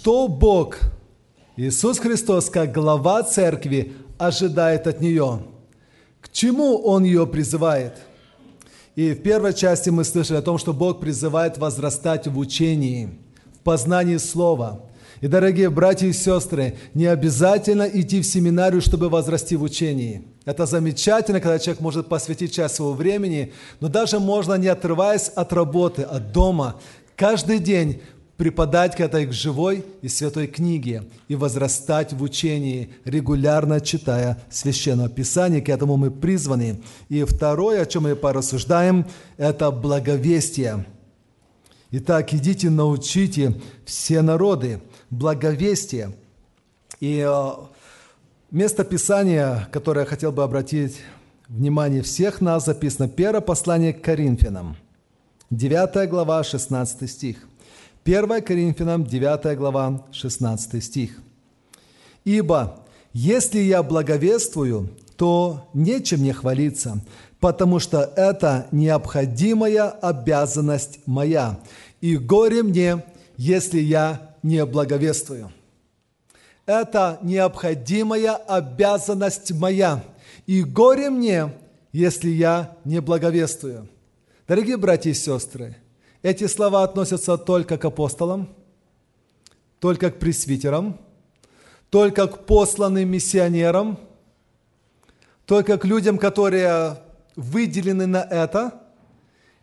что Бог, Иисус Христос, как глава церкви, ожидает от нее? К чему Он ее призывает? И в первой части мы слышали о том, что Бог призывает возрастать в учении, в познании Слова. И, дорогие братья и сестры, не обязательно идти в семинарию, чтобы возрасти в учении. Это замечательно, когда человек может посвятить часть своего времени, но даже можно, не отрываясь от работы, от дома, каждый день преподать к этой живой и святой книге и возрастать в учении, регулярно читая Священное Писание. К этому мы призваны. И второе, о чем мы порассуждаем, это благовестие. Итак, идите, научите все народы благовестие. И э, место Писания, которое я хотел бы обратить внимание всех нас, записано первое послание к Коринфянам, 9 глава, 16 стих. 1 Коринфянам, 9 глава, 16 стих. «Ибо если я благовествую, то нечем мне хвалиться, потому что это необходимая обязанность моя, и горе мне, если я не благовествую. Это необходимая обязанность моя, и горе мне, если я не благовествую. Дорогие братья и сестры, эти слова относятся только к апостолам, только к пресвитерам, только к посланным миссионерам, только к людям, которые выделены на это.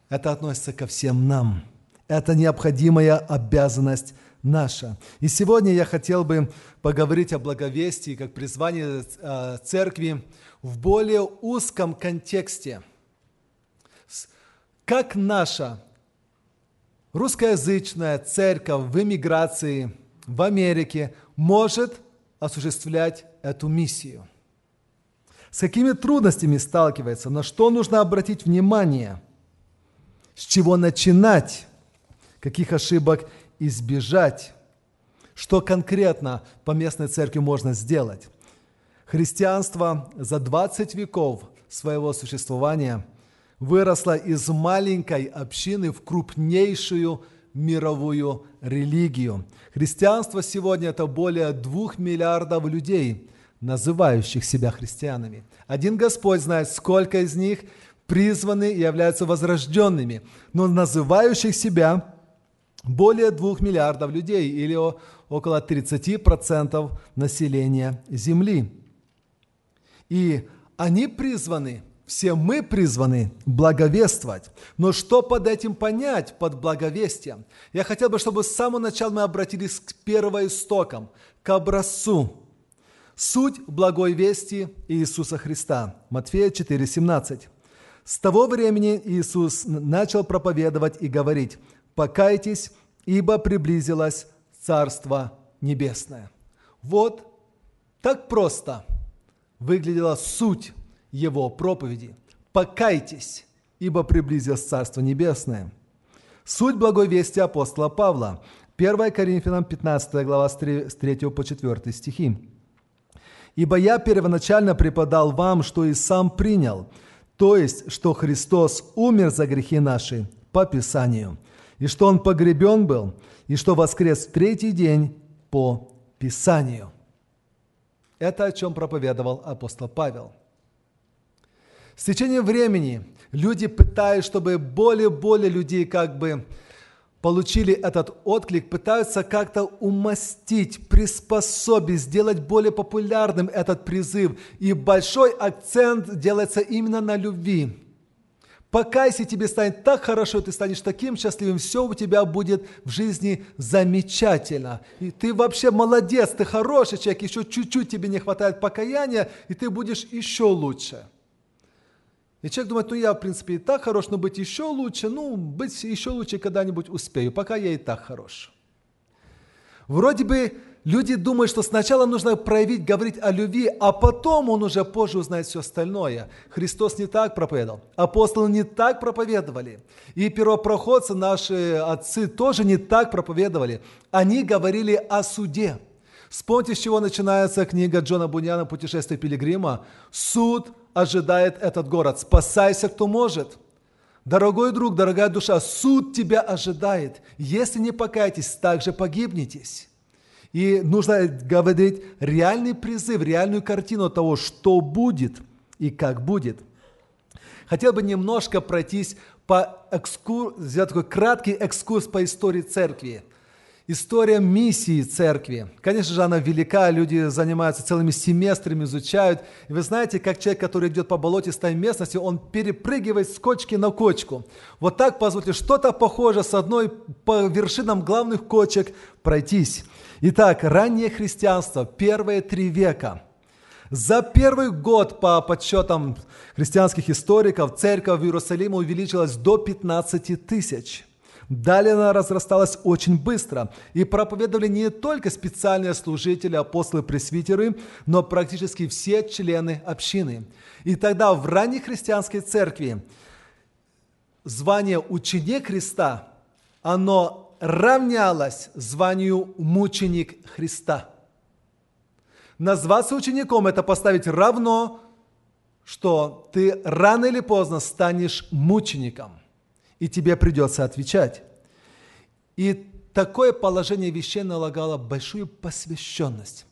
Это относится ко всем нам. Это необходимая обязанность наша. И сегодня я хотел бы поговорить о благовестии как призвании э, церкви в более узком контексте. Как наша русскоязычная церковь в эмиграции в Америке может осуществлять эту миссию? С какими трудностями сталкивается? На что нужно обратить внимание? С чего начинать? Каких ошибок избежать? Что конкретно по местной церкви можно сделать? Христианство за 20 веков своего существования – выросла из маленькой общины в крупнейшую мировую религию. Христианство сегодня – это более двух миллиардов людей, называющих себя христианами. Один Господь знает, сколько из них призваны и являются возрожденными, но называющих себя более двух миллиардов людей или около 30% населения Земли. И они призваны все мы призваны благовествовать. Но что под этим понять, под благовестием? Я хотел бы, чтобы с самого начала мы обратились к первоистокам, к образцу. Суть благой вести Иисуса Христа. Матфея 4,17. С того времени Иисус начал проповедовать и говорить, «Покайтесь, ибо приблизилось Царство Небесное». Вот так просто выглядела суть его проповеди. «Покайтесь, ибо приблизилось Царство Небесное». Суть благой вести апостола Павла. 1 Коринфянам 15 глава с 3 по 4 стихи. «Ибо я первоначально преподал вам, что и сам принял, то есть, что Христос умер за грехи наши по Писанию, и что Он погребен был, и что воскрес в третий день по Писанию». Это о чем проповедовал апостол Павел – с течением времени люди пытаются, чтобы более-более людей как бы получили этот отклик, пытаются как-то умастить, приспособить, сделать более популярным этот призыв. И большой акцент делается именно на любви. Покайся, тебе станет так хорошо, ты станешь таким счастливым, все у тебя будет в жизни замечательно. И ты вообще молодец, ты хороший человек, еще чуть-чуть тебе не хватает покаяния, и ты будешь еще лучше. И человек думает, ну я, в принципе, и так хорош, но быть еще лучше, ну, быть еще лучше когда-нибудь успею, пока я и так хорош. Вроде бы люди думают, что сначала нужно проявить, говорить о любви, а потом он уже позже узнает все остальное. Христос не так проповедовал, апостолы не так проповедовали. И первопроходцы, наши отцы, тоже не так проповедовали. Они говорили о суде. Вспомните, с чего начинается книга Джона Буняна «Путешествие пилигрима». Суд ожидает этот город. Спасайся, кто может. Дорогой друг, дорогая душа, суд тебя ожидает. Если не покаетесь, также погибнетесь. И нужно говорить реальный призыв, реальную картину того, что будет и как будет. Хотел бы немножко пройтись по экскурс, сделать такой краткий экскурс по истории церкви. История миссии церкви. Конечно же, она велика, люди занимаются целыми семестрами, изучают. И вы знаете, как человек, который идет по болотистой местности, он перепрыгивает с кочки на кочку. Вот так, позвольте, что-то похоже с одной по вершинам главных кочек пройтись. Итак, раннее христианство, первые три века. За первый год, по подсчетам христианских историков, церковь в Иерусалиме увеличилась до 15 тысяч. Далее она разрасталась очень быстро, и проповедовали не только специальные служители, апостолы, пресвитеры, но практически все члены общины. И тогда в ранней христианской церкви звание ученик Христа, оно равнялось званию мученик Христа. Назваться учеником – это поставить равно, что ты рано или поздно станешь мучеником – и тебе придется отвечать. И такое положение вещей налагало большую посвященность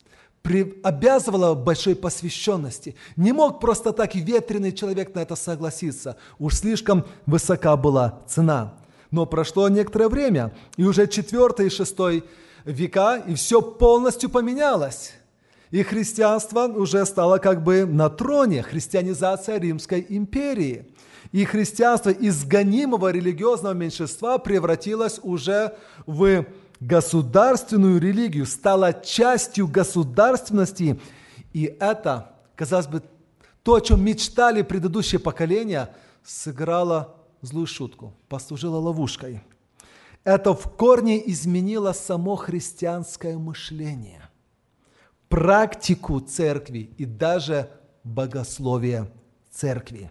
при, обязывало большой посвященности. Не мог просто так и ветреный человек на это согласиться. Уж слишком высока была цена. Но прошло некоторое время, и уже 4 и 6 века, и все полностью поменялось. И христианство уже стало как бы на троне, христианизация Римской империи – и христианство из гонимого религиозного меньшинства превратилось уже в государственную религию, стало частью государственности. И это, казалось бы, то, о чем мечтали предыдущие поколения, сыграло злую шутку, послужило ловушкой. Это в корне изменило само христианское мышление, практику церкви и даже богословие церкви.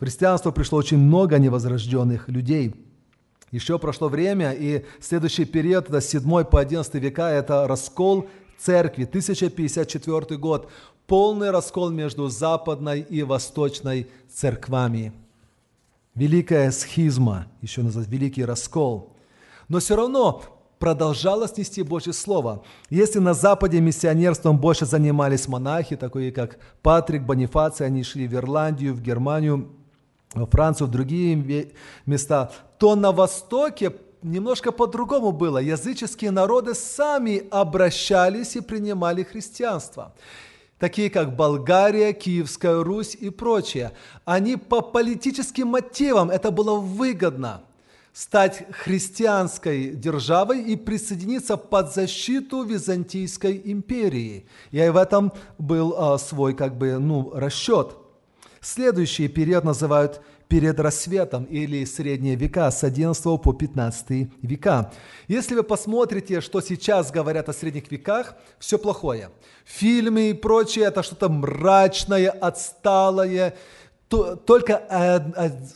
В христианство пришло очень много невозрожденных людей. Еще прошло время, и следующий период, это 7 по 11 века, это раскол церкви, 1054 год, полный раскол между западной и восточной церквами. Великая схизма, еще называют великий раскол. Но все равно продолжалось нести Божье Слово. Если на Западе миссионерством больше занимались монахи, такие как Патрик, Бонифаций, они шли в Ирландию, в Германию, во Францию, в другие места, то на Востоке немножко по-другому было. Языческие народы сами обращались и принимали христианство. Такие как Болгария, Киевская Русь и прочее. Они по политическим мотивам, это было выгодно стать христианской державой и присоединиться под защиту Византийской империи. И в этом был а, свой как бы, ну, расчет. Следующий период называют перед рассветом или средние века с 11 по 15 века. Если вы посмотрите, что сейчас говорят о средних веках, все плохое. Фильмы и прочее – это что-то мрачное, отсталое, то, только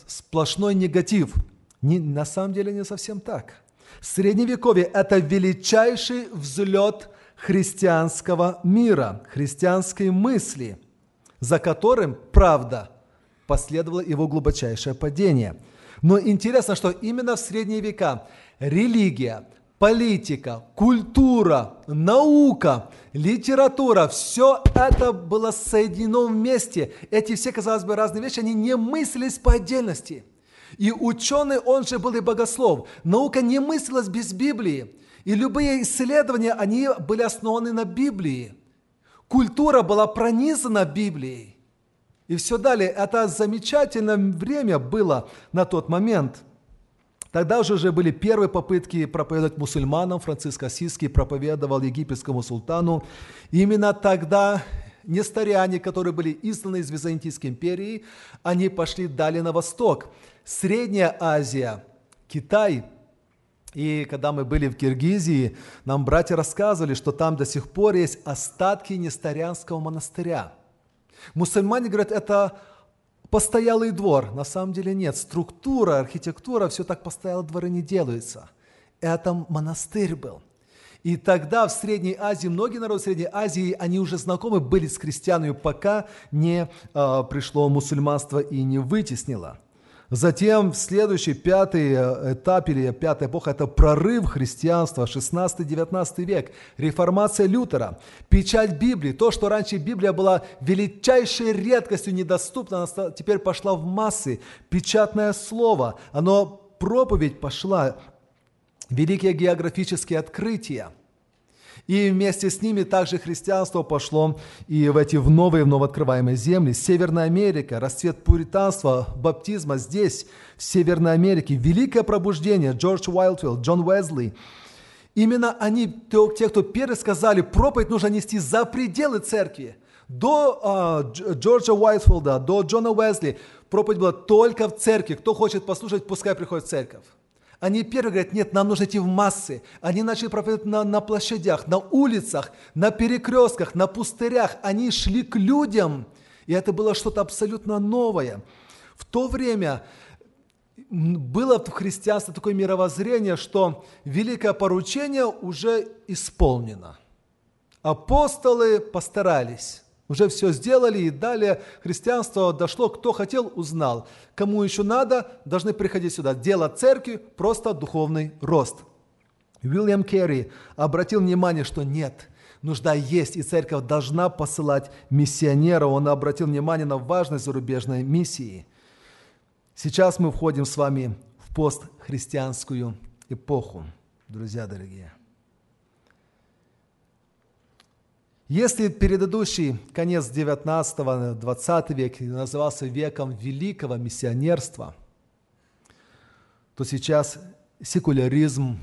сплошной негатив. Не, на самом деле не совсем так. Средневековье – это величайший взлет христианского мира, христианской мысли – за которым, правда, последовало его глубочайшее падение. Но интересно, что именно в средние века религия, политика, культура, наука, литература, все это было соединено вместе. Эти все, казалось бы, разные вещи, они не мыслились по отдельности. И ученый, он же был и богослов. Наука не мыслилась без Библии. И любые исследования, они были основаны на Библии культура была пронизана Библией. И все далее. Это замечательное время было на тот момент. Тогда уже, уже были первые попытки проповедовать мусульманам. Франциск Осиский проповедовал египетскому султану. Именно тогда нестаряне, которые были изгнаны из Византийской империи, они пошли далее на восток. Средняя Азия, Китай – и когда мы были в Киргизии, нам братья рассказывали, что там до сих пор есть остатки Нестарянского монастыря. Мусульмане говорят, это постоялый двор. На самом деле нет. Структура, архитектура, все так постоялые дворы не делаются. Это монастырь был. И тогда в Средней Азии, многие народы Средней Азии, они уже знакомы были с христианами, пока не э, пришло мусульманство и не вытеснило. Затем следующий пятый э, этап или пятая эпоха – это прорыв христианства, 16-19 век, реформация Лютера, печать Библии. То, что раньше Библия была величайшей редкостью, недоступна, она теперь пошла в массы. Печатное слово, оно, проповедь пошла, великие географические открытия – и вместе с ними также христианство пошло и в эти в новые, вновь открываемые земли. Северная Америка, расцвет пуританства, баптизма здесь, в Северной Америке. Великое пробуждение, Джордж Уайлдфилд, Джон Уэзли. Именно они, те, кто первые сказали, проповедь нужно нести за пределы церкви. До э, Джорджа Уайтфилда, до Джона Уэзли проповедь была только в церкви. Кто хочет послушать, пускай приходит в церковь. Они первые говорят, нет, нам нужно идти в массы. Они начали проповедовать на, на площадях, на улицах, на перекрестках, на пустырях. Они шли к людям. И это было что-то абсолютно новое. В то время было в христианстве такое мировоззрение, что великое поручение уже исполнено. Апостолы постарались. Уже все сделали, и далее христианство дошло, кто хотел, узнал. Кому еще надо, должны приходить сюда. Дело церкви – просто духовный рост. Уильям Керри обратил внимание, что нет, нужда есть, и церковь должна посылать миссионера. Он обратил внимание на важность зарубежной миссии. Сейчас мы входим с вами в постхристианскую эпоху, друзья дорогие. Если предыдущий конец 19-20 века назывался веком великого миссионерства, то сейчас секуляризм,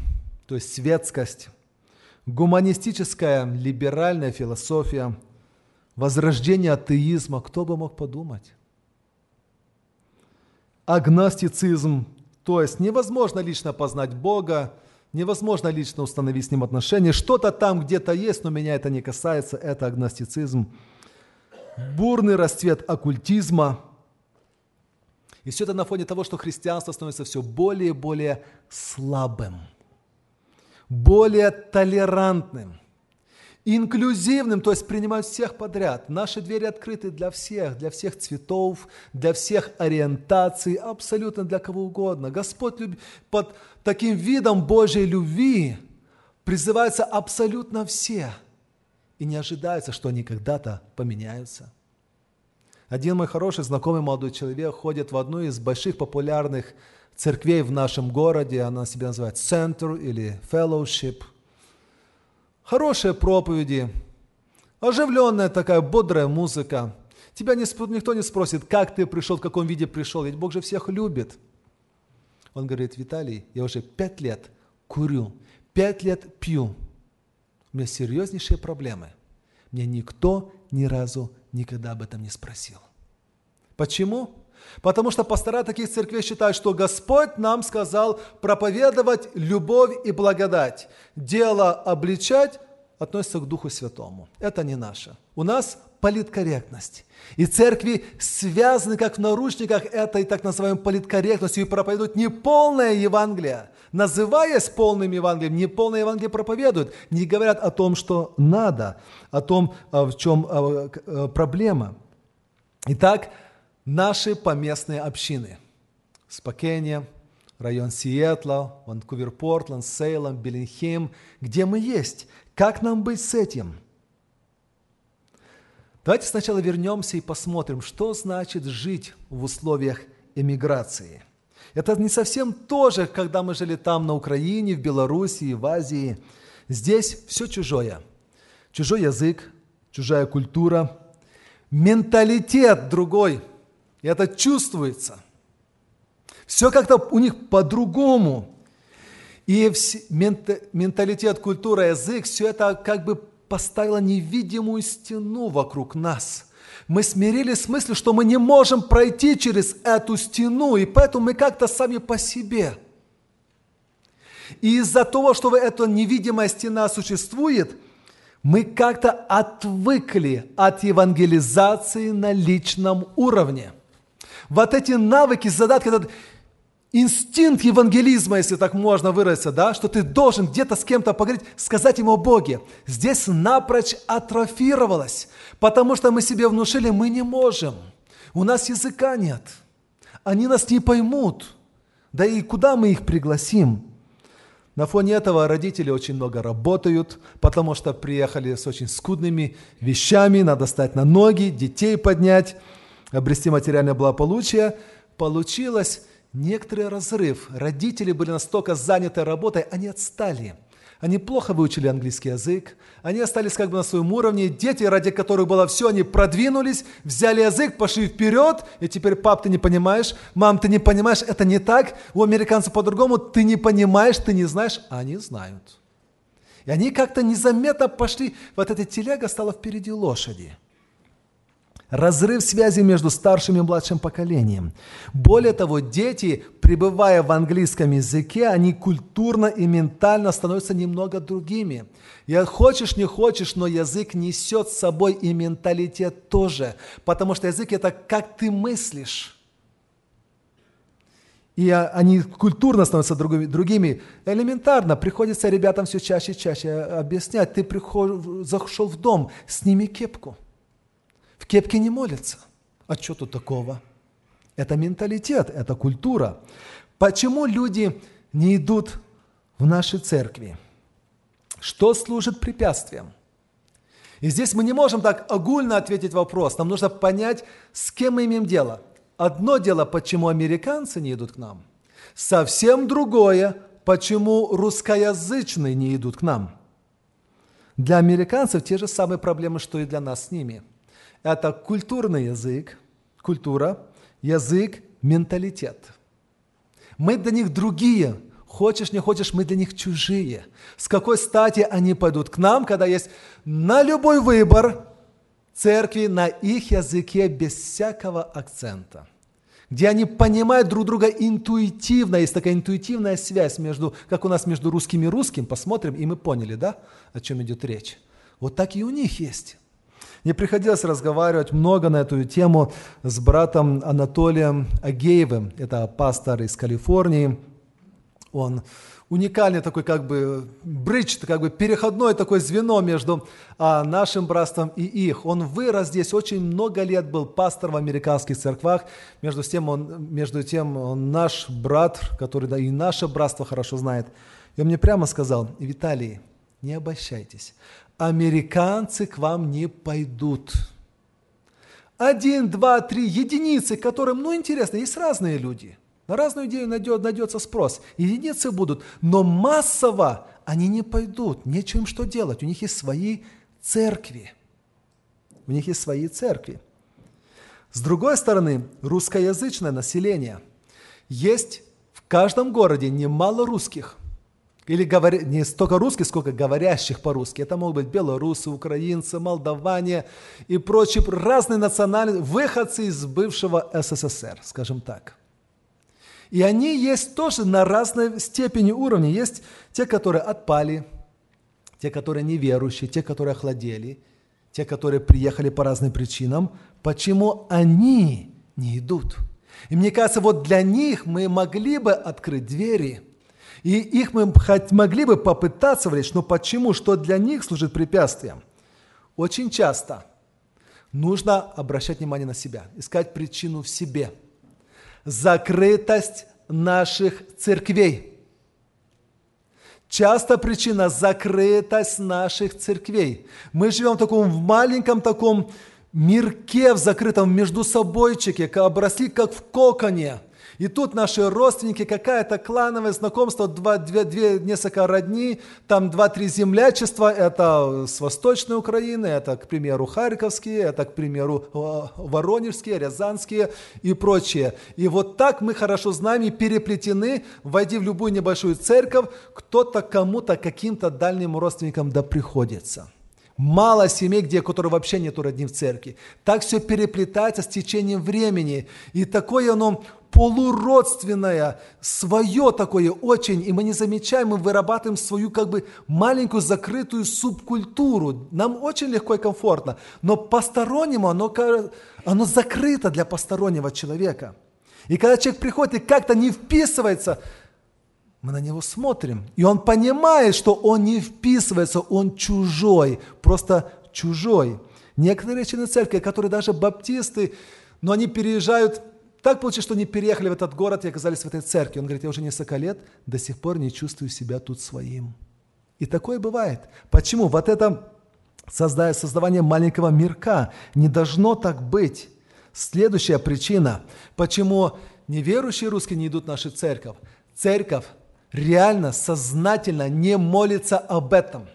то есть светскость, гуманистическая либеральная философия, возрождение атеизма, кто бы мог подумать? Агностицизм, то есть невозможно лично познать Бога, Невозможно лично установить с ним отношения. Что-то там где-то есть, но меня это не касается. Это агностицизм. Бурный расцвет оккультизма. И все это на фоне того, что христианство становится все более и более слабым, более толерантным инклюзивным, то есть принимать всех подряд. Наши двери открыты для всех, для всех цветов, для всех ориентаций, абсолютно для кого угодно. Господь люб... под таким видом Божьей любви призываются абсолютно все. И не ожидается, что они когда-то поменяются. Один мой хороший знакомый молодой человек ходит в одну из больших популярных церквей в нашем городе, она себя называет Center или Fellowship – хорошие проповеди, оживленная такая бодрая музыка. Тебя не, никто не спросит, как ты пришел, в каком виде пришел, ведь Бог же всех любит. Он говорит, Виталий, я уже пять лет курю, пять лет пью. У меня серьезнейшие проблемы. Мне никто ни разу никогда об этом не спросил. Почему? Потому что пастора таких церквей считают, что Господь нам сказал проповедовать любовь и благодать. Дело обличать относится к Духу Святому. Это не наше. У нас политкорректность. И церкви связаны, как в наручниках, этой так называемой политкорректностью и проповедуют неполное Евангелие. Называясь полным Евангелием, неполное Евангелие проповедуют, не говорят о том, что надо, о том, а, в чем а, а, проблема. Итак, наши поместные общины. Спокения, район Сиэтла, Ванкувер, Портленд, Сейлом, Беллинхейм, где мы есть. Как нам быть с этим? Давайте сначала вернемся и посмотрим, что значит жить в условиях эмиграции. Это не совсем то же, когда мы жили там на Украине, в Белоруссии, в Азии. Здесь все чужое. Чужой язык, чужая культура, менталитет другой – и это чувствуется. Все как-то у них по-другому. И менталитет, культура, язык, все это как бы поставило невидимую стену вокруг нас. Мы смирились с мыслью, что мы не можем пройти через эту стену, и поэтому мы как-то сами по себе. И из-за того, что эта невидимая стена существует, мы как-то отвыкли от евангелизации на личном уровне – вот эти навыки, задатки, этот инстинкт евангелизма, если так можно выразиться, да, что ты должен где-то с кем-то поговорить, сказать ему о Боге, здесь напрочь атрофировалось, потому что мы себе внушили, мы не можем, у нас языка нет. Они нас не поймут. Да и куда мы их пригласим? На фоне этого родители очень много работают, потому что приехали с очень скудными вещами, надо стать на ноги, детей поднять, обрести материальное благополучие. Получилось некоторый разрыв. Родители были настолько заняты работой, они отстали – они плохо выучили английский язык, они остались как бы на своем уровне. Дети, ради которых было все, они продвинулись, взяли язык, пошли вперед, и теперь, пап, ты не понимаешь, мам, ты не понимаешь, это не так, у американцев по-другому, ты не понимаешь, ты не знаешь, они знают. И они как-то незаметно пошли, вот эта телега стала впереди лошади – разрыв связи между старшим и младшим поколением. Более того, дети, пребывая в английском языке, они культурно и ментально становятся немного другими. И хочешь, не хочешь, но язык несет с собой и менталитет тоже, потому что язык – это как ты мыслишь. И они культурно становятся другими. Элементарно приходится ребятам все чаще и чаще объяснять. Ты приход, зашел в дом, сними кепку – в кепке не молятся. А что тут такого? Это менталитет, это культура. Почему люди не идут в наши церкви? Что служит препятствием? И здесь мы не можем так огульно ответить вопрос. Нам нужно понять, с кем мы имеем дело. Одно дело, почему американцы не идут к нам. Совсем другое, почему русскоязычные не идут к нам. Для американцев те же самые проблемы, что и для нас с ними – это культурный язык, культура, язык, менталитет. Мы для них другие. Хочешь, не хочешь, мы для них чужие. С какой стати они пойдут к нам, когда есть на любой выбор церкви на их языке без всякого акцента? где они понимают друг друга интуитивно, есть такая интуитивная связь между, как у нас между русским и русским, посмотрим, и мы поняли, да, о чем идет речь. Вот так и у них есть. Мне приходилось разговаривать много на эту тему с братом Анатолием Агеевым. Это пастор из Калифорнии. Он уникальный такой как бы бридж, как бы переходное такое звено между а, нашим братством и их. Он вырос здесь, очень много лет был пастор в американских церквах. Между тем он, между тем он наш брат, который да, и наше братство хорошо знает. И он мне прямо сказал, Виталий, не обольщайтесь американцы к вам не пойдут. Один, два, три единицы, которым, ну, интересно, есть разные люди. На разную идею найдет, найдется спрос. Единицы будут, но массово они не пойдут. Нечем что делать. У них есть свои церкви. У них есть свои церкви. С другой стороны, русскоязычное население. Есть в каждом городе немало русских. Или говоря, не столько русских, сколько говорящих по-русски. Это могут быть белорусы, украинцы, молдаване и прочие разные национальные, выходцы из бывшего СССР, скажем так. И они есть тоже на разной степени уровня. Есть те, которые отпали, те, которые неверующие, те, которые охладели, те, которые приехали по разным причинам. Почему они не идут? И мне кажется, вот для них мы могли бы открыть двери – и их мы хоть могли бы попытаться влечь, но почему? Что для них служит препятствием? Очень часто нужно обращать внимание на себя, искать причину в себе. Закрытость наших церквей. Часто причина – закрытость наших церквей. Мы живем в таком в маленьком таком мирке, в закрытом между собойчике, обросли как в коконе – и тут наши родственники, какая-то клановое знакомство, два, две, две, несколько родни, там два-три землячества, это с Восточной Украины, это, к примеру, Харьковские, это, к примеру, Воронежские, Рязанские и прочее. И вот так мы хорошо знаем и переплетены, войди в любую небольшую церковь, кто-то кому-то, каким-то дальним родственникам да приходится. Мало семей, где, которые вообще нету родни в церкви. Так все переплетается с течением времени. И такое оно полуродственное, свое такое очень, и мы не замечаем, мы вырабатываем свою как бы маленькую закрытую субкультуру. Нам очень легко и комфортно, но постороннему оно, оно закрыто для постороннего человека. И когда человек приходит и как-то не вписывается, мы на него смотрим, и он понимает, что он не вписывается, он чужой, просто чужой. Некоторые члены церкви, которые даже баптисты, но они переезжают Так получилось, что они переехали в этот город и оказались в этой церкви. Он говорит, я уже несколько лет до сих пор не чувствую себя тут своим. И такое бывает. Почему? Вот это создавание маленького мирка не должно так быть. Следующая причина, почему неверующие русские не идут в нашу церковь. Церковь реально, сознательно не молится об этом.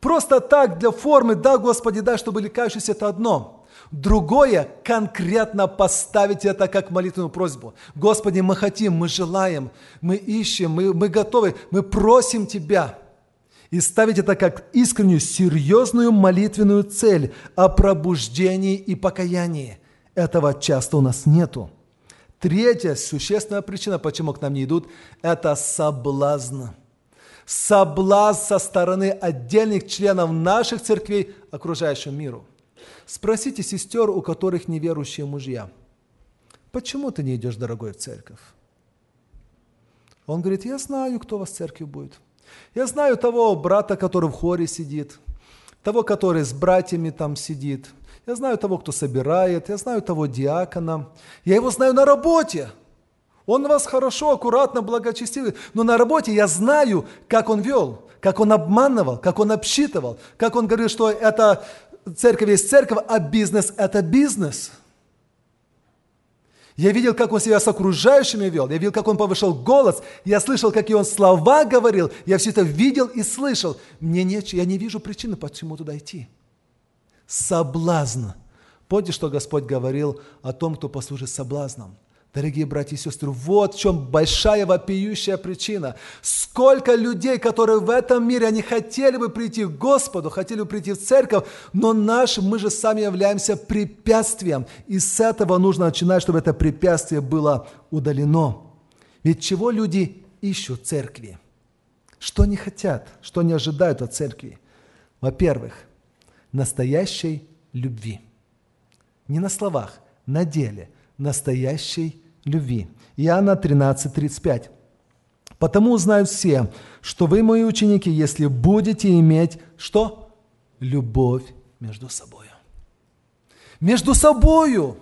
Просто так, для формы, да, Господи, да, чтобы лекающийся, это одно. Другое – конкретно поставить это как молитвенную просьбу. Господи, мы хотим, мы желаем, мы ищем, мы, мы готовы, мы просим Тебя. И ставить это как искреннюю, серьезную молитвенную цель о пробуждении и покаянии. Этого часто у нас нету. Третья существенная причина, почему к нам не идут, это соблазн. Соблазн со стороны отдельных членов наших церквей окружающему миру. Спросите сестер, у которых неверующие мужья, почему ты не идешь, дорогой, в церковь? Он говорит, я знаю, кто у вас в церкви будет. Я знаю того брата, который в хоре сидит, того, который с братьями там сидит, я знаю того, кто собирает, я знаю того диакона. Я его знаю на работе. Он вас хорошо, аккуратно, благочестивый. Но на работе я знаю, как он вел, как он обманывал, как он обсчитывал, как он говорил, что это церковь есть церковь, а бизнес – это бизнес – я видел, как он себя с окружающими вел. Я видел, как он повышал голос. Я слышал, какие он слова говорил. Я все это видел и слышал. Мне неч... Я не вижу причины, почему туда идти соблазн. Помните, что Господь говорил о том, кто послужит соблазном? Дорогие братья и сестры, вот в чем большая вопиющая причина. Сколько людей, которые в этом мире, они хотели бы прийти к Господу, хотели бы прийти в церковь, но наш, мы же сами являемся препятствием. И с этого нужно начинать, чтобы это препятствие было удалено. Ведь чего люди ищут в церкви? Что они хотят, что они ожидают от церкви? Во-первых, настоящей любви. Не на словах, на деле настоящей любви. Иоанна 13, 35. «Потому узнают все, что вы мои ученики, если будете иметь что? Любовь между собой. Между собою.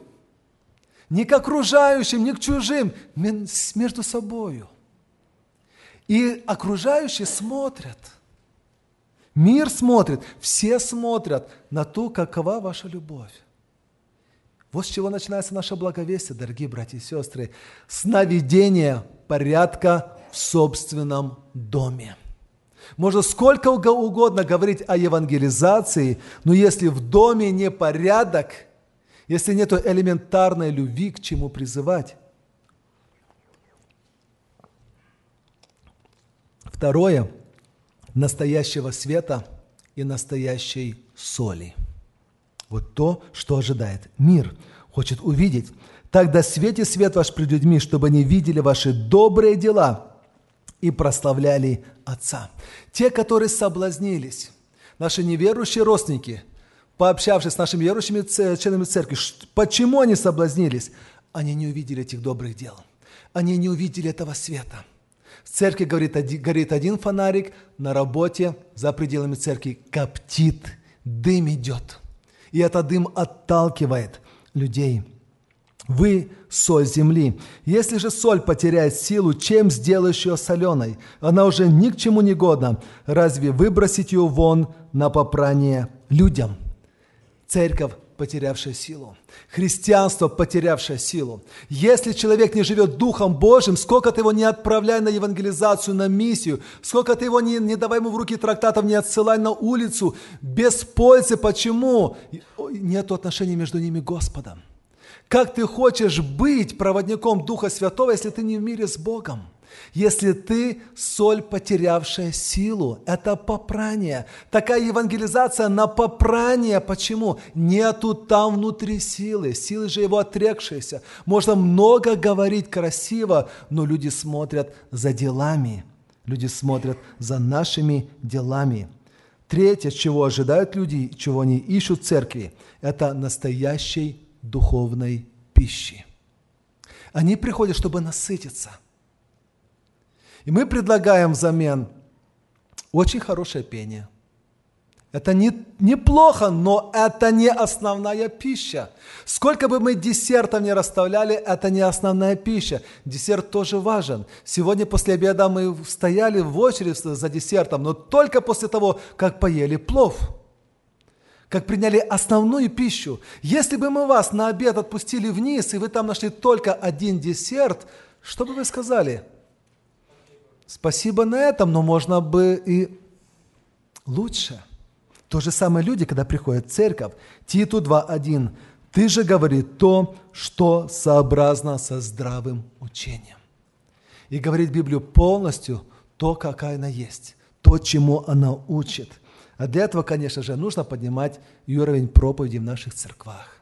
Не к окружающим, не к чужим, между собою. И окружающие смотрят – Мир смотрит, все смотрят на то, какова ваша любовь. Вот с чего начинается наше благовестие, дорогие братья и сестры. С наведения порядка в собственном доме. Можно сколько угодно говорить о евангелизации, но если в доме не порядок, если нет элементарной любви, к чему призывать. Второе – настоящего света и настоящей соли. Вот то, что ожидает мир, хочет увидеть. Тогда свете свет ваш пред людьми, чтобы они видели ваши добрые дела и прославляли Отца. Те, которые соблазнились, наши неверующие родственники, пообщавшись с нашими верующими членами церкви, почему они соблазнились? Они не увидели этих добрых дел. Они не увидели этого света – в церкви горит, горит один фонарик, на работе за пределами церкви коптит, дым идет. И этот дым отталкивает людей. Вы – соль земли. Если же соль потеряет силу, чем сделаешь ее соленой? Она уже ни к чему не годна. Разве выбросить ее вон на попрание людям? Церковь потерявшее силу. Христианство, потерявшее силу. Если человек не живет Духом Божьим, сколько ты его не отправляй на евангелизацию, на миссию, сколько ты его не, не давай ему в руки трактатов, не отсылай на улицу, без пользы. Почему? Нет отношений между ними Господом. Как ты хочешь быть проводником Духа Святого, если ты не в мире с Богом? Если ты соль, потерявшая силу, это попрание. Такая евангелизация на попрание. Почему? Нету там внутри силы. Силы же его отрекшиеся. Можно много говорить красиво, но люди смотрят за делами. Люди смотрят за нашими делами. Третье, чего ожидают люди, чего они ищут в церкви, это настоящей духовной пищи. Они приходят, чтобы насытиться – и мы предлагаем взамен очень хорошее пение. Это не, неплохо, но это не основная пища. Сколько бы мы десертов не расставляли, это не основная пища. Десерт тоже важен. Сегодня после обеда мы стояли в очередь за десертом, но только после того, как поели плов. Как приняли основную пищу. Если бы мы вас на обед отпустили вниз, и вы там нашли только один десерт, что бы вы сказали? Спасибо на этом, но можно бы и лучше – то же самое люди, когда приходят в церковь. Титу 2.1. Ты же говори то, что сообразно со здравым учением. И говорит Библию полностью то, какая она есть, то, чему она учит. А для этого, конечно же, нужно поднимать уровень проповеди в наших церквах,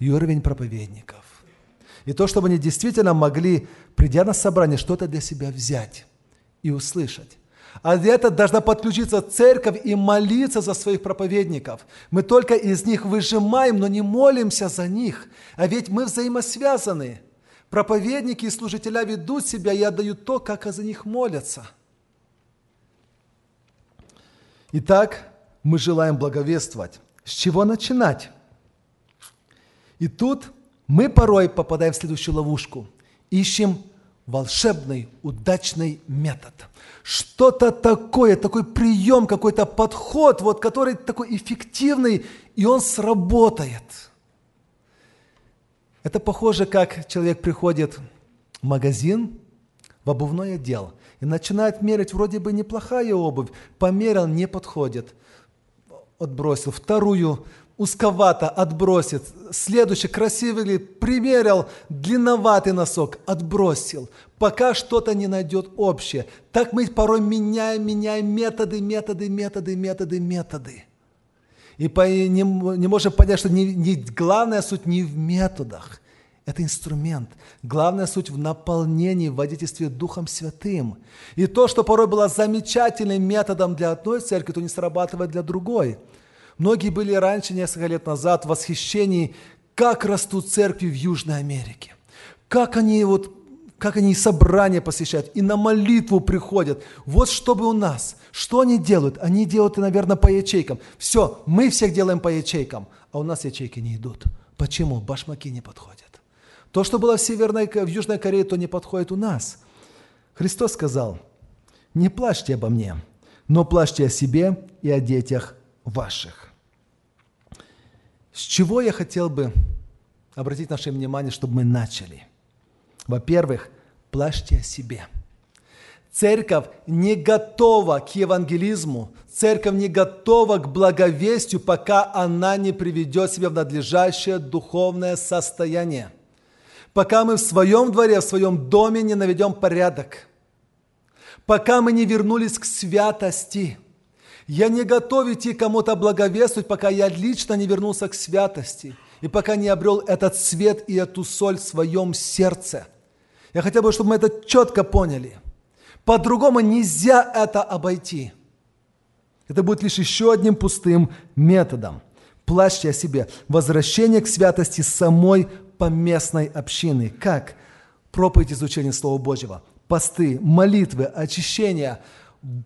уровень проповедников. И то, чтобы они действительно могли, придя на собрание, что-то для себя взять и услышать. А для этого должна подключиться церковь и молиться за своих проповедников. Мы только из них выжимаем, но не молимся за них. А ведь мы взаимосвязаны. Проповедники и служителя ведут себя и отдают то, как за них молятся. Итак, мы желаем благовествовать. С чего начинать? И тут мы порой попадаем в следующую ловушку. Ищем волшебный, удачный метод. Что-то такое, такой прием, какой-то подход, вот, который такой эффективный, и он сработает. Это похоже, как человек приходит в магазин, в обувной отдел, и начинает мерить, вроде бы неплохая обувь, померил, не подходит, отбросил. Вторую узковато отбросит. Следующий красивый примерил длинноватый носок, отбросил, пока что-то не найдет общее. Так мы порой меняем, меняем методы, методы, методы, методы, методы. И не, не можем понять, что не, не, главная суть не в методах, это инструмент. Главная суть в наполнении, в водительстве Духом Святым. И то, что порой было замечательным методом для одной церкви, то не срабатывает для другой – Многие были раньше, несколько лет назад, в восхищении, как растут церкви в Южной Америке. Как они, вот, как они собрания посещают и на молитву приходят. Вот чтобы у нас. Что они делают? Они делают, наверное, по ячейкам. Все, мы всех делаем по ячейкам, а у нас ячейки не идут. Почему? Башмаки не подходят. То, что было в, Северной, в Южной Корее, то не подходит у нас. Христос сказал, не плачьте обо мне, но плачьте о себе и о детях ваших. С чего я хотел бы обратить наше внимание, чтобы мы начали? Во-первых, плачьте о себе. Церковь не готова к евангелизму, церковь не готова к благовестию, пока она не приведет себя в надлежащее духовное состояние. Пока мы в своем дворе, в своем доме не наведем порядок. Пока мы не вернулись к святости – я не готов идти кому-то благовествовать, пока я лично не вернулся к святости и пока не обрел этот свет и эту соль в своем сердце. Я хотел бы, чтобы мы это четко поняли. По-другому нельзя это обойти. Это будет лишь еще одним пустым методом. Плачьте о себе. Возвращение к святости самой поместной общины. Как? Проповедь изучения Слова Божьего. Посты, молитвы, очищения –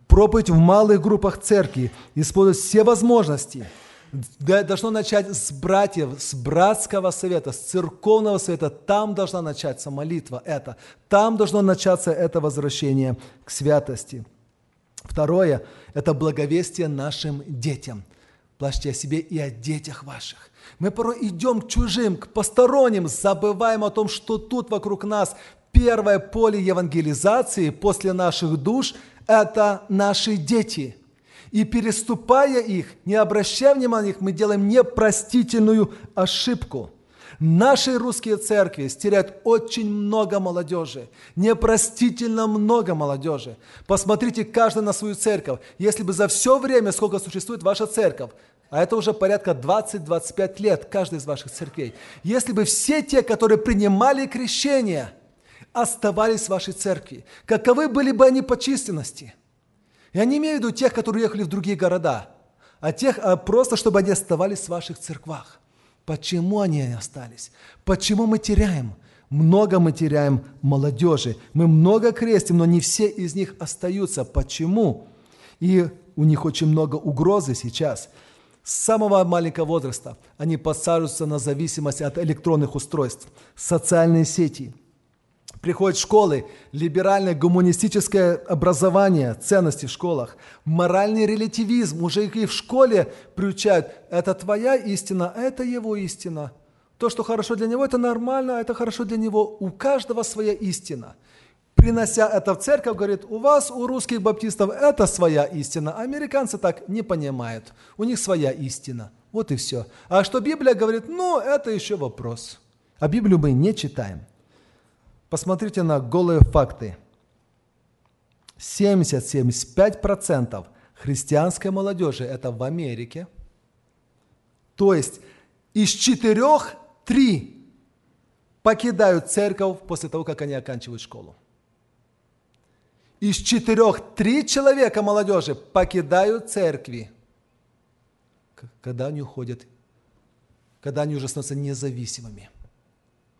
проповедь в малых группах церкви, использовать все возможности. Должно начать с братьев, с братского совета, с церковного совета. Там должна начаться молитва это. Там должно начаться это возвращение к святости. Второе – это благовестие нашим детям. Плачьте о себе и о детях ваших. Мы порой идем к чужим, к посторонним, забываем о том, что тут вокруг нас первое поле евангелизации после наших душ – это наши дети. И переступая их, не обращая внимания на них, мы делаем непростительную ошибку. Наши русские церкви стеряют очень много молодежи, непростительно много молодежи. Посмотрите каждый на свою церковь. Если бы за все время, сколько существует ваша церковь, а это уже порядка 20-25 лет каждой из ваших церквей, если бы все те, которые принимали крещение – оставались в вашей церкви. Каковы были бы они по численности? Я не имею в виду тех, которые уехали в другие города, а тех, а просто чтобы они оставались в ваших церквах. Почему они остались? Почему мы теряем? Много мы теряем молодежи. Мы много крестим, но не все из них остаются. Почему? И у них очень много угрозы сейчас. С самого маленького возраста они подсаживаются на зависимость от электронных устройств, социальные сети. Приходят школы, либеральное гуманистическое образование, ценности в школах, моральный релятивизм. Уже их и в школе приучают. Это твоя истина, это его истина. То, что хорошо для него, это нормально, а это хорошо для него. У каждого своя истина – принося это в церковь, говорит, у вас, у русских баптистов, это своя истина. А американцы так не понимают. У них своя истина. Вот и все. А что Библия говорит, ну, это еще вопрос. А Библию мы не читаем. Посмотрите на голые факты. 70-75% христианской молодежи это в Америке. То есть из четырех три покидают церковь после того, как они оканчивают школу. Из четырех три человека молодежи покидают церкви, когда они уходят, когда они уже становятся независимыми.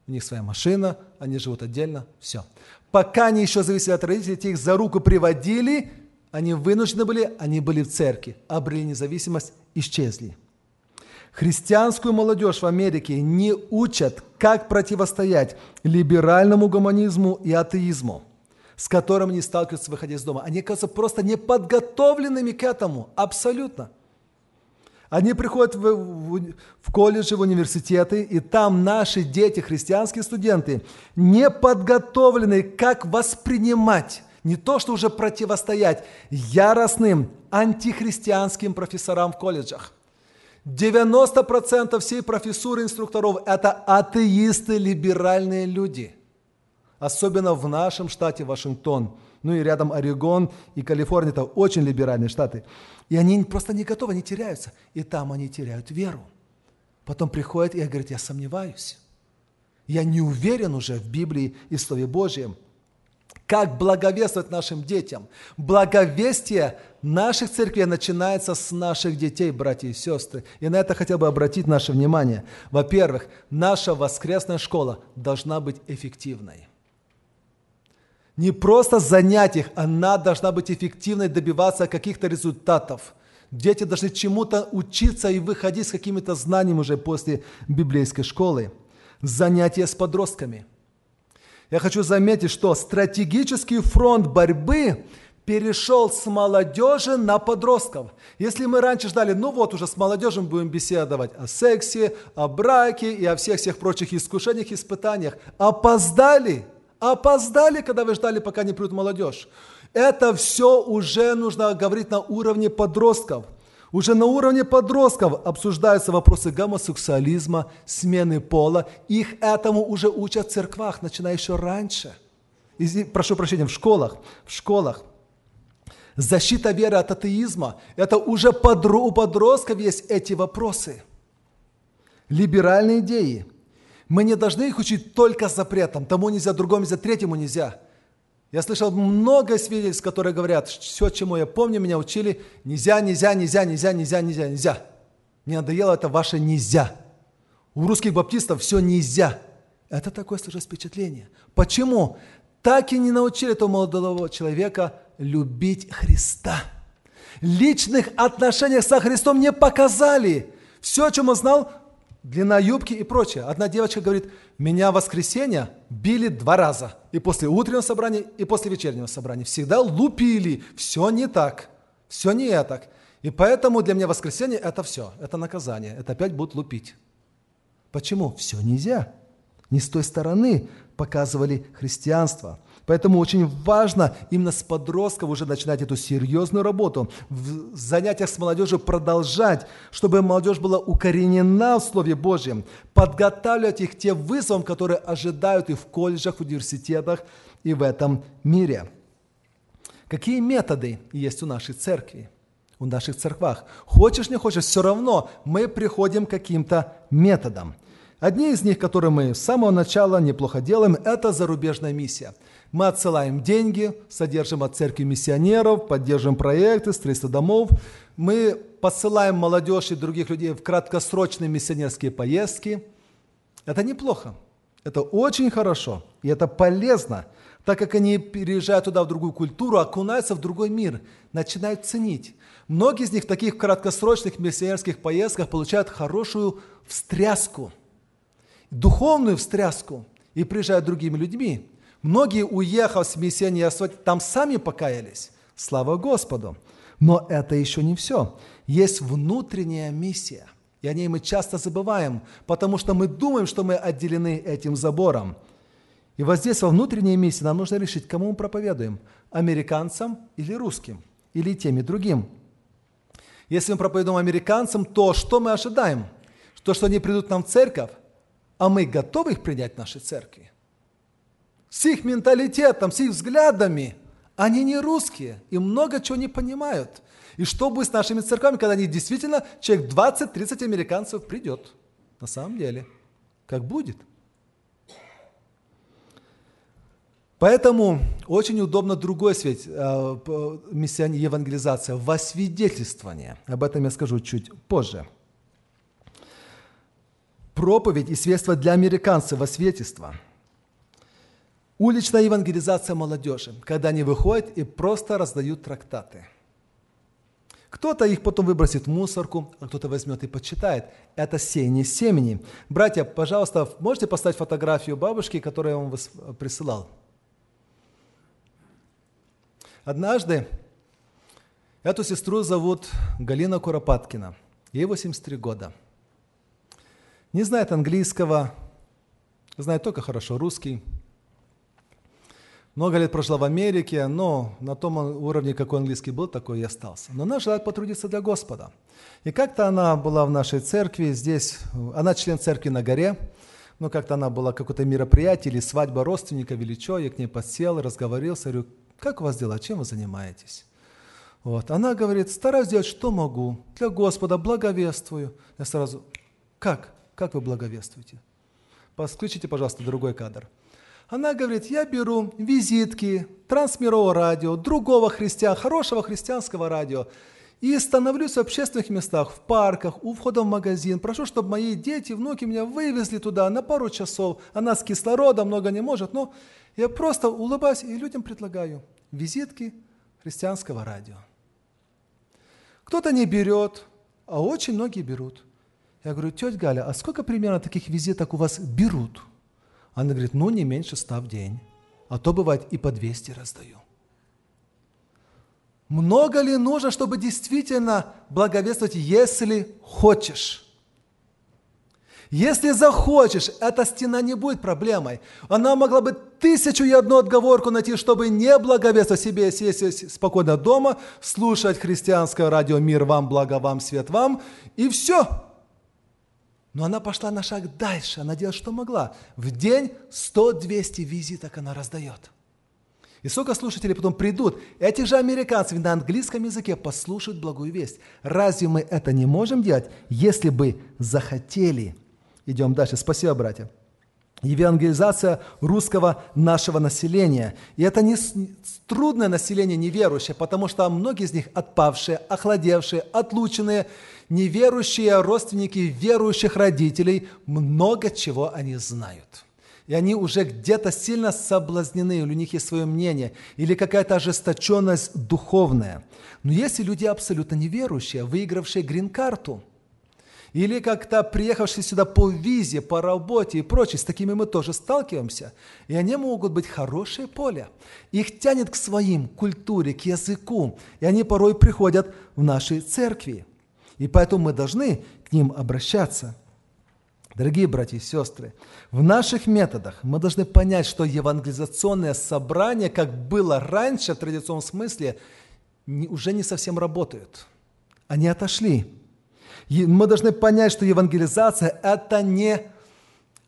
У них своя машина, они живут отдельно, все. Пока они еще зависели от родителей, те их за руку приводили, они вынуждены были, они были в церкви, обрели независимость, исчезли. Христианскую молодежь в Америке не учат, как противостоять либеральному гуманизму и атеизму с которым они сталкиваются, выходя из дома. Они оказываются просто неподготовленными к этому, абсолютно. Они приходят в, в, в колледжи, в университеты, и там наши дети, христианские студенты, не подготовлены, как воспринимать, не то, что уже противостоять яростным антихристианским профессорам в колледжах. 90% всей профессуры инструкторов – это атеисты, либеральные люди – Особенно в нашем штате Вашингтон. Ну и рядом Орегон и Калифорния. Это очень либеральные штаты. И они просто не готовы, они теряются. И там они теряют веру. Потом приходят и говорят, я сомневаюсь. Я не уверен уже в Библии и Слове Божьем. Как благовествовать нашим детям? Благовестие наших церквей начинается с наших детей, братья и сестры. И на это хотел бы обратить наше внимание. Во-первых, наша воскресная школа должна быть эффективной не просто занятиях, она должна быть эффективной, добиваться каких-то результатов. Дети должны чему-то учиться и выходить с какими-то знаниями уже после библейской школы. Занятия с подростками. Я хочу заметить, что стратегический фронт борьбы перешел с молодежи на подростков. Если мы раньше ждали, ну вот уже с молодежью будем беседовать о сексе, о браке и о всех-всех прочих искушениях, испытаниях, опоздали – Опоздали, когда вы ждали, пока не придут молодежь. Это все уже нужно говорить на уровне подростков. Уже на уровне подростков обсуждаются вопросы гомосексуализма, смены пола. Их этому уже учат в церквах, начиная еще раньше. И, прошу прощения, в школах. В школах. Защита веры от атеизма. Это уже подро- у подростков есть эти вопросы. Либеральные идеи – мы не должны их учить только запретом. Тому нельзя, другому нельзя, третьему нельзя. Я слышал много свидетельств, которые говорят, все, чему я помню, меня учили, нельзя, нельзя, нельзя, нельзя, нельзя, нельзя, нельзя. Мне надоело это ваше нельзя. У русских баптистов все нельзя. Это такое сложилось впечатление. Почему? Так и не научили этого молодого человека любить Христа. Личных отношениях со Христом не показали. Все, о чем он знал, длина юбки и прочее. Одна девочка говорит, меня в воскресенье били два раза. И после утреннего собрания, и после вечернего собрания. Всегда лупили. Все не так. Все не так. И поэтому для меня воскресенье это все. Это наказание. Это опять будут лупить. Почему? Все нельзя. Не с той стороны показывали христианство. Поэтому очень важно именно с подростков уже начинать эту серьезную работу, в занятиях с молодежью продолжать, чтобы молодежь была укоренена в Слове Божьем, подготавливать их к тем вызовам, которые ожидают и в колледжах, в университетах, и в этом мире. Какие методы есть у нашей церкви? в наших церквах. Хочешь, не хочешь, все равно мы приходим к каким-то методам. Одни из них, которые мы с самого начала неплохо делаем, это зарубежная миссия – мы отсылаем деньги, содержим от церкви миссионеров, поддерживаем проекты, строительство домов. Мы посылаем молодежь и других людей в краткосрочные миссионерские поездки. Это неплохо. Это очень хорошо. И это полезно. так как они переезжают туда, в другую культуру, окунаются в другой мир, начинают ценить. Многие из них в таких краткосрочных миссионерских поездках получают хорошую встряску, духовную встряску и приезжают другими людьми. Многие, уехав с миссионерства, там сами покаялись. Слава Господу! Но это еще не все. Есть внутренняя миссия. И о ней мы часто забываем, потому что мы думаем, что мы отделены этим забором. И вот здесь во внутренней миссии нам нужно решить, кому мы проповедуем. Американцам или русским, или тем и другим. Если мы проповедуем американцам, то что мы ожидаем? То, что они придут нам в церковь, а мы готовы их принять в нашей церкви? С их менталитетом, с их взглядами – они не русские и много чего не понимают. И что будет с нашими церквами, когда они действительно, человек 20-30 американцев придет? На самом деле. Как будет? Поэтому очень удобно другой свет, э, миссионе, евангелизация, во свидетельствование. Об этом я скажу чуть позже. Проповедь и свидетельство для американцев во Уличная евангелизация молодежи, когда они выходят и просто раздают трактаты. Кто-то их потом выбросит в мусорку, а кто-то возьмет и почитает. Это сеяние семени. Братья, пожалуйста, можете поставить фотографию бабушки, которую я вам присылал? Однажды эту сестру зовут Галина Куропаткина. Ей 83 года. Не знает английского, знает только хорошо русский – много лет прожила в Америке, но на том уровне, какой английский был, такой и остался. Но она желает потрудиться для Господа. И как-то она была в нашей церкви, здесь, она член церкви на горе, но как-то она была какое-то мероприятие или свадьба родственника или что, я к ней подсел, разговорился, говорю, как у вас дела, чем вы занимаетесь? Вот. Она говорит, стараюсь делать, что могу, для Господа, благовествую. Я сразу, как? Как вы благовествуете? Подключите, пожалуйста, другой кадр. Она говорит, я беру визитки трансмирового радио, другого христиан, хорошего христианского радио, и становлюсь в общественных местах, в парках, у входа в магазин. Прошу, чтобы мои дети, внуки меня вывезли туда на пару часов. Она с кислородом много не может, но я просто улыбаюсь и людям предлагаю визитки христианского радио. Кто-то не берет, а очень многие берут. Я говорю, тетя Галя, а сколько примерно таких визиток у вас берут? Она говорит, ну не меньше ста в день, а то бывает и по 200 раздаю. Много ли нужно, чтобы действительно благовествовать, если хочешь? Если захочешь, эта стена не будет проблемой. Она могла бы тысячу и одну отговорку найти, чтобы не благовествовать себе, сесть спокойно дома, слушать христианское радио «Мир вам, благо вам, свет вам» и все – но она пошла на шаг дальше, она делает, что могла. В день 100-200 визиток она раздает. И сколько слушателей потом придут, эти же американцы на английском языке послушают благую весть. Разве мы это не можем делать, если бы захотели? Идем дальше. Спасибо, братья евангелизация русского нашего населения. И это не трудное население неверующее, потому что многие из них отпавшие, охладевшие, отлученные, неверующие родственники верующих родителей, много чего они знают. И они уже где-то сильно соблазнены, или у них есть свое мнение, или какая-то ожесточенность духовная. Но есть и люди абсолютно неверующие, выигравшие грин-карту – или как-то приехавшие сюда по визе, по работе и прочее, с такими мы тоже сталкиваемся. И они могут быть хорошее поле. Их тянет к своим культуре, к языку. И они порой приходят в наши церкви. И поэтому мы должны к ним обращаться. Дорогие братья и сестры, в наших методах мы должны понять, что евангелизационное собрание, как было раньше в традиционном смысле, уже не совсем работают. Они отошли. Мы должны понять, что евангелизация – это не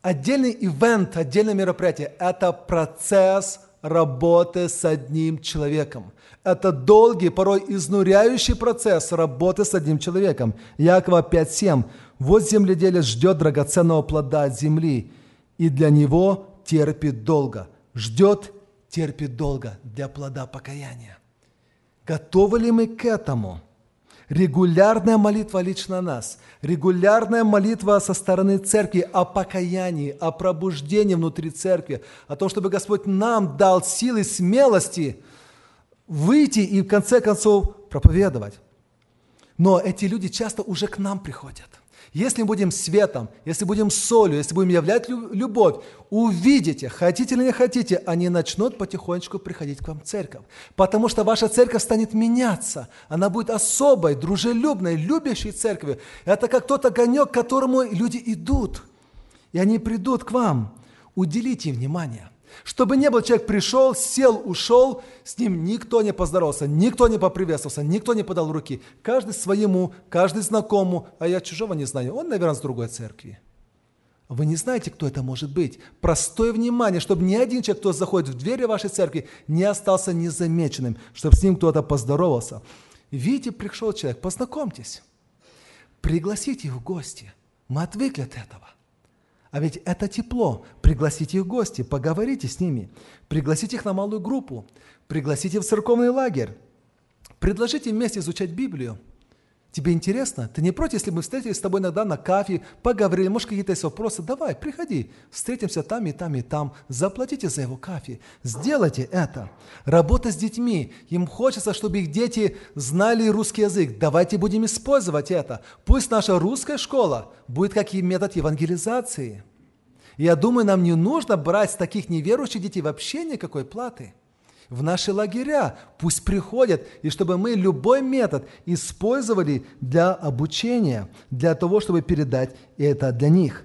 отдельный ивент, отдельное мероприятие. Это процесс работы с одним человеком. Это долгий, порой изнуряющий процесс работы с одним человеком. Якова 5.7. Вот земледелец ждет драгоценного плода от земли, и для него терпит долго. Ждет, терпит долго для плода покаяния. Готовы ли мы к этому? Регулярная молитва лично нас, регулярная молитва со стороны церкви о покаянии, о пробуждении внутри церкви, о том, чтобы Господь нам дал силы, смелости выйти и в конце концов проповедовать. Но эти люди часто уже к нам приходят. Если будем светом, если будем солью, если будем являть любовь, увидите, хотите или не хотите, они начнут потихонечку приходить к вам в церковь. Потому что ваша церковь станет меняться. Она будет особой, дружелюбной, любящей церковью. Это как тот огонек, к которому люди идут. И они придут к вам. Уделите им внимание. Чтобы не был человек пришел, сел, ушел, с ним никто не поздоровался, никто не поприветствовался, никто не подал руки. Каждый своему, каждый знакомому, а я чужого не знаю. Он, наверное, с другой церкви. Вы не знаете, кто это может быть. Простое внимание, чтобы ни один человек, кто заходит в двери вашей церкви, не остался незамеченным, чтобы с ним кто-то поздоровался. Видите, пришел человек, познакомьтесь. Пригласите их в гости. Мы отвыкли от этого. А ведь это тепло. Пригласите их в гости, поговорите с ними. Пригласите их на малую группу. Пригласите в церковный лагерь. Предложите вместе изучать Библию. Тебе интересно? Ты не против, если мы встретились с тобой иногда на кафе, поговорили, может, какие-то есть вопросы? Давай, приходи, встретимся там и там и там, заплатите за его кафе, сделайте это. Работа с детьми. Им хочется, чтобы их дети знали русский язык. Давайте будем использовать это. Пусть наша русская школа будет как и метод евангелизации. Я думаю, нам не нужно брать с таких неверующих детей вообще никакой платы – в наши лагеря. Пусть приходят, и чтобы мы любой метод использовали для обучения, для того, чтобы передать это для них.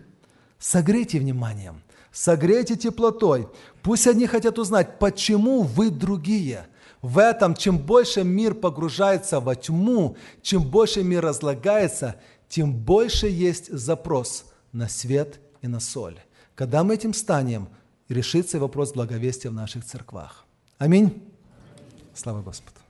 Согрейте вниманием, согрейте теплотой. Пусть они хотят узнать, почему вы другие. В этом, чем больше мир погружается во тьму, чем больше мир разлагается, тем больше есть запрос на свет и на соль. Когда мы этим станем, решится вопрос благовестия в наших церквах. Аминь. Слава Господу.